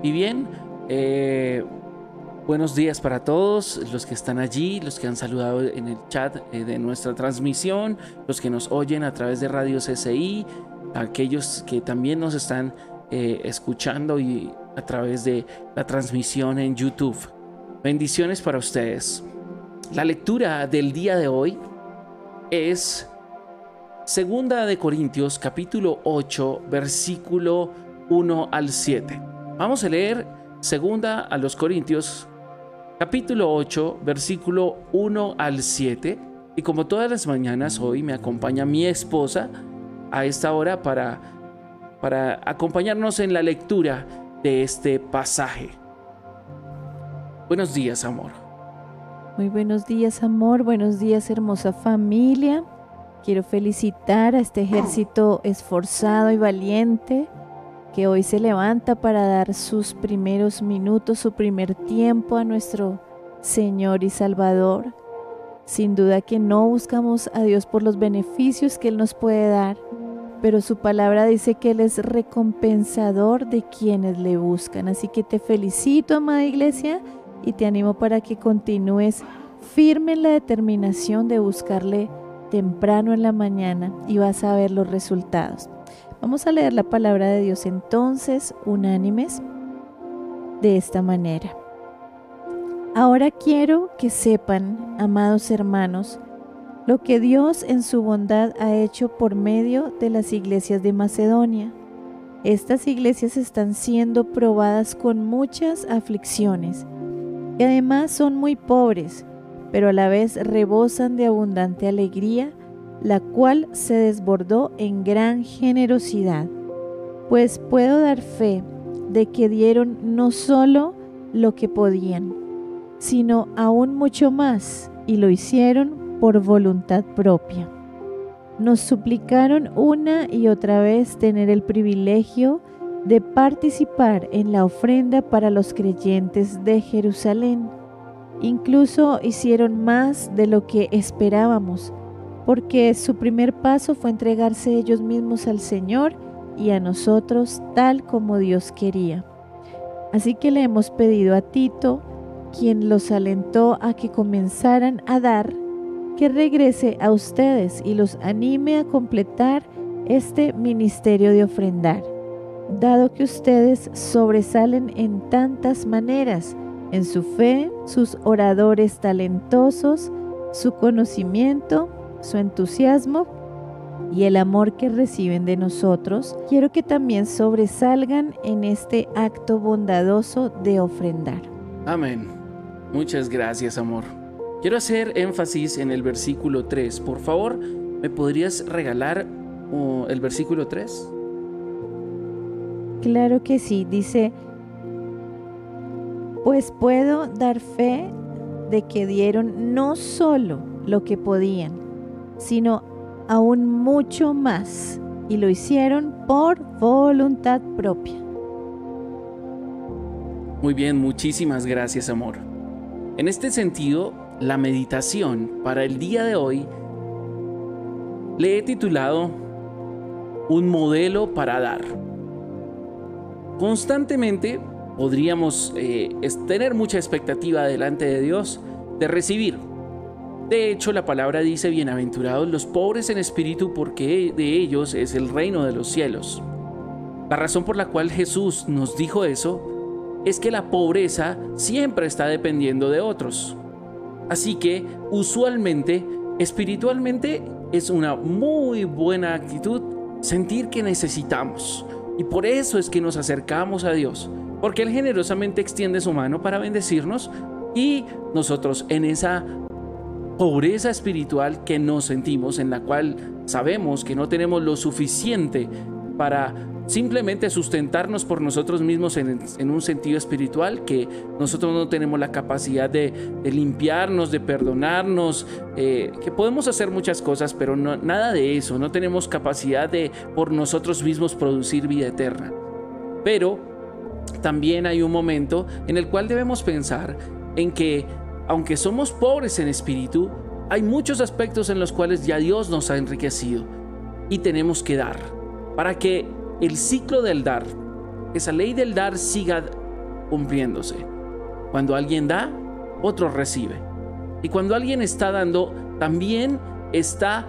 Y bien, eh, buenos días para todos los que están allí, los que han saludado en el chat eh, de nuestra transmisión, los que nos oyen a través de Radio CCI, aquellos que también nos están eh, escuchando y a través de la transmisión en YouTube. Bendiciones para ustedes. La lectura del día de hoy es Segunda de Corintios capítulo 8 versículo 1 al 7. Vamos a leer Segunda a los Corintios capítulo 8 versículo 1 al 7 y como todas las mañanas hoy me acompaña mi esposa a esta hora para para acompañarnos en la lectura de este pasaje. Buenos días, amor. Muy buenos días, amor. Buenos días, hermosa familia. Quiero felicitar a este ejército esforzado y valiente que hoy se levanta para dar sus primeros minutos, su primer tiempo a nuestro Señor y Salvador. Sin duda que no buscamos a Dios por los beneficios que Él nos puede dar, pero su palabra dice que Él es recompensador de quienes le buscan. Así que te felicito, amada iglesia, y te animo para que continúes firme en la determinación de buscarle temprano en la mañana y vas a ver los resultados. Vamos a leer la palabra de Dios entonces, unánimes, de esta manera. Ahora quiero que sepan, amados hermanos, lo que Dios en su bondad ha hecho por medio de las iglesias de Macedonia. Estas iglesias están siendo probadas con muchas aflicciones y además son muy pobres, pero a la vez rebosan de abundante alegría, la cual se desbordó en gran generosidad. Pues puedo dar fe de que dieron no solo lo que podían, sino aún mucho más, y lo hicieron por voluntad propia. Nos suplicaron una y otra vez tener el privilegio de participar en la ofrenda para los creyentes de Jerusalén. Incluso hicieron más de lo que esperábamos, porque su primer paso fue entregarse ellos mismos al Señor y a nosotros tal como Dios quería. Así que le hemos pedido a Tito, quien los alentó a que comenzaran a dar, que regrese a ustedes y los anime a completar este ministerio de ofrendar, dado que ustedes sobresalen en tantas maneras, en su fe, sus oradores talentosos, su conocimiento, su entusiasmo y el amor que reciben de nosotros, quiero que también sobresalgan en este acto bondadoso de ofrendar. Amén. Muchas gracias, amor. Quiero hacer énfasis en el versículo 3. Por favor, ¿me podrías regalar uh, el versículo 3? Claro que sí, dice, pues puedo dar fe de que dieron no solo lo que podían, sino aún mucho más, y lo hicieron por voluntad propia. Muy bien, muchísimas gracias, amor. En este sentido, la meditación para el día de hoy le he titulado Un modelo para dar. Constantemente podríamos eh, tener mucha expectativa delante de Dios de recibir. De hecho, la palabra dice, bienaventurados los pobres en espíritu, porque de ellos es el reino de los cielos. La razón por la cual Jesús nos dijo eso es que la pobreza siempre está dependiendo de otros. Así que usualmente, espiritualmente, es una muy buena actitud sentir que necesitamos. Y por eso es que nos acercamos a Dios, porque Él generosamente extiende su mano para bendecirnos y nosotros en esa pobreza espiritual que nos sentimos, en la cual sabemos que no tenemos lo suficiente para simplemente sustentarnos por nosotros mismos en, un sentido espiritual, que nosotros no tenemos la capacidad de, limpiarnos, de perdonarnos, eh, que podemos hacer muchas cosas, pero nada de eso, no tenemos capacidad de por nosotros mismos producir vida eterna. Pero también hay un momento en el cual debemos pensar en que, aunque somos pobres en espíritu, hay muchos aspectos en los cuales ya Dios nos ha enriquecido y tenemos que dar para que el ciclo del dar, esa ley del dar siga cumpliéndose. Cuando alguien da, otro recibe. Y cuando alguien está dando, también está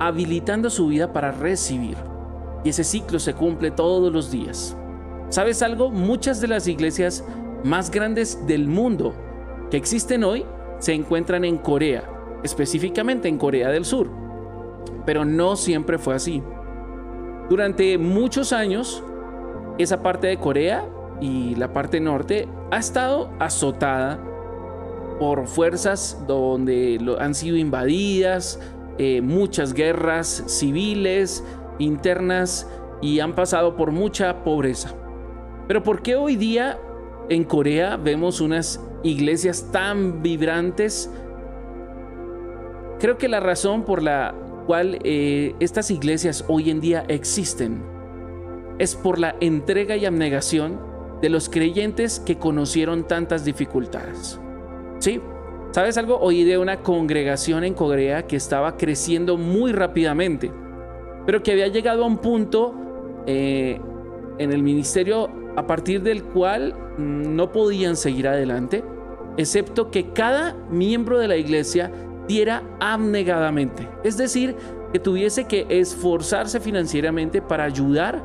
habilitando su vida para recibir. Y ese ciclo se cumple todos los días. ¿Sabes algo? Muchas de las iglesias más grandes del mundo que existen hoy se encuentran en Corea, específicamente en Corea del Sur. Pero no siempre fue así. Durante muchos años, esa parte de Corea y la parte norte ha estado azotada por fuerzas donde han sido invadidas, eh, muchas guerras civiles, internas y han pasado por mucha pobreza. Pero ¿por qué hoy día en Corea vemos unas iglesias tan vibrantes? Creo que la razón por la cual eh, estas iglesias hoy en día existen es por la entrega y abnegación de los creyentes que conocieron tantas dificultades. ¿Sí? ¿Sabes algo? Oí de una congregación en Corea que estaba creciendo muy rápidamente, pero que había llegado a un punto eh, en el ministerio a partir del cual no podían seguir adelante, excepto que cada miembro de la iglesia diera abnegadamente. Es decir, que tuviese que esforzarse financieramente para ayudar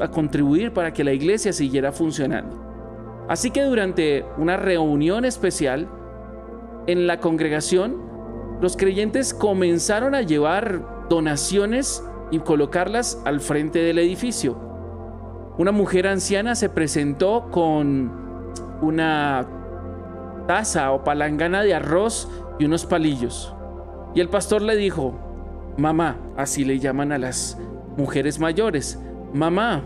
a contribuir para que la iglesia siguiera funcionando. Así que durante una reunión especial en la congregación, los creyentes comenzaron a llevar donaciones y colocarlas al frente del edificio. Una mujer anciana se presentó con una taza o palangana de arroz y unos palillos. Y el pastor le dijo, mamá, así le llaman a las mujeres mayores, mamá,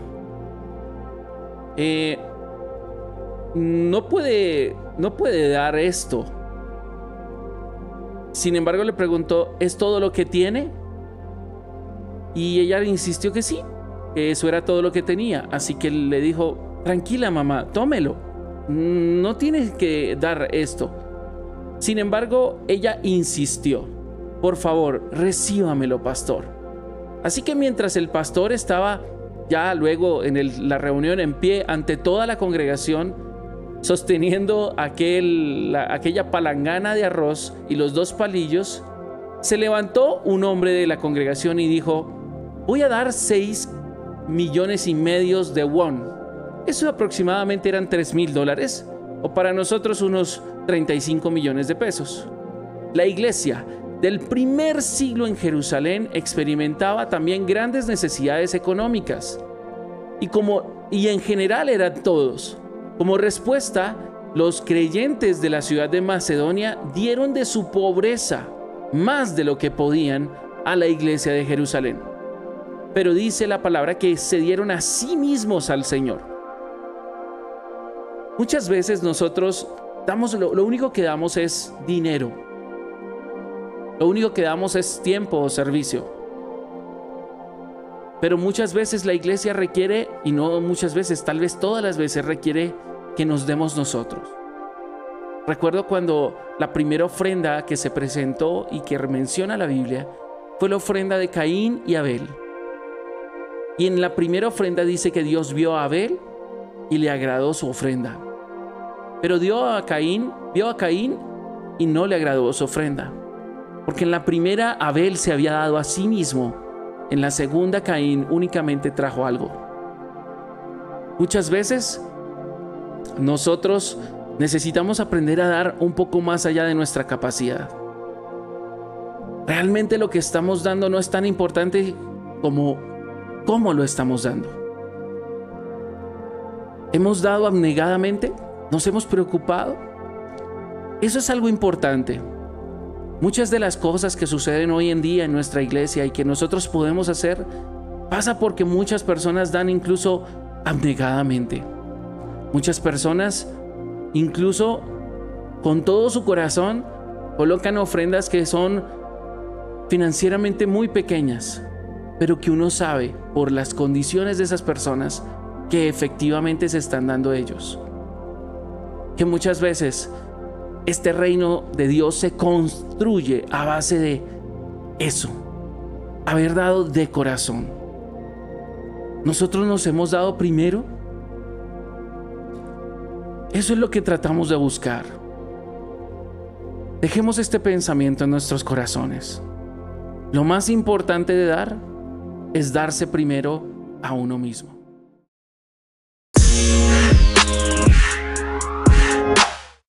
eh, no puede, no puede dar esto. Sin embargo, le preguntó, ¿es todo lo que tiene? Y ella insistió que sí, eso era todo lo que tenía. Así que le dijo, tranquila mamá, tómelo. No tienes que dar esto. Sin embargo, ella insistió, por favor, recíbamelo, pastor. Así que mientras el pastor estaba ya luego en la reunión en pie ante toda la congregación, sosteniendo aquel, aquella palangana de arroz y los dos palillos, se levantó un hombre de la congregación y dijo, voy a dar seis millones y medios de won. Eso aproximadamente eran tres mil dólares, o para nosotros unos 35 millones de pesos. La iglesia del primer siglo en Jerusalén experimentaba también grandes necesidades económicas. Y como y en general eran todos. Como respuesta, los creyentes de la ciudad de Macedonia dieron de su pobreza más de lo que podían a la iglesia de Jerusalén. Pero dice la palabra que se dieron a sí mismos al Señor. Muchas veces nosotros damos lo, lo único que damos es dinero lo único que damos es tiempo o servicio. Pero muchas veces la iglesia requiere, y no muchas veces, tal vez todas las veces requiere que nos demos nosotros. Recuerdo cuando la primera ofrenda que se presentó y que menciona la Biblia fue la ofrenda de Caín y Abel. Y en la primera ofrenda dice que Dios vio a Abel y le agradó su ofrenda. Pero dio a Caín, vio a Caín y no le agradó su ofrenda. Porque en la primera Abel se había dado a sí mismo, en la segunda Caín únicamente trajo algo. Muchas veces nosotros necesitamos aprender a dar un poco más allá de nuestra capacidad. Realmente lo que estamos dando no es tan importante como cómo lo estamos dando. ¿Hemos dado abnegadamente? ¿Nos hemos preocupado? Eso es algo importante. Muchas de las cosas que suceden hoy en día en nuestra iglesia y que nosotros podemos hacer pasa porque muchas personas dan incluso abnegadamente. Muchas personas incluso con todo su corazón colocan ofrendas que son financieramente muy pequeñas, pero que uno sabe por las condiciones de esas personas que efectivamente se están dando ellos. Que muchas veces este reino de Dios se construye a base de eso, haber dado de corazón. Nosotros nos hemos dado primero. Eso es lo que tratamos de buscar. Dejemos este pensamiento en nuestros corazones. Lo más importante de dar es darse primero a uno mismo.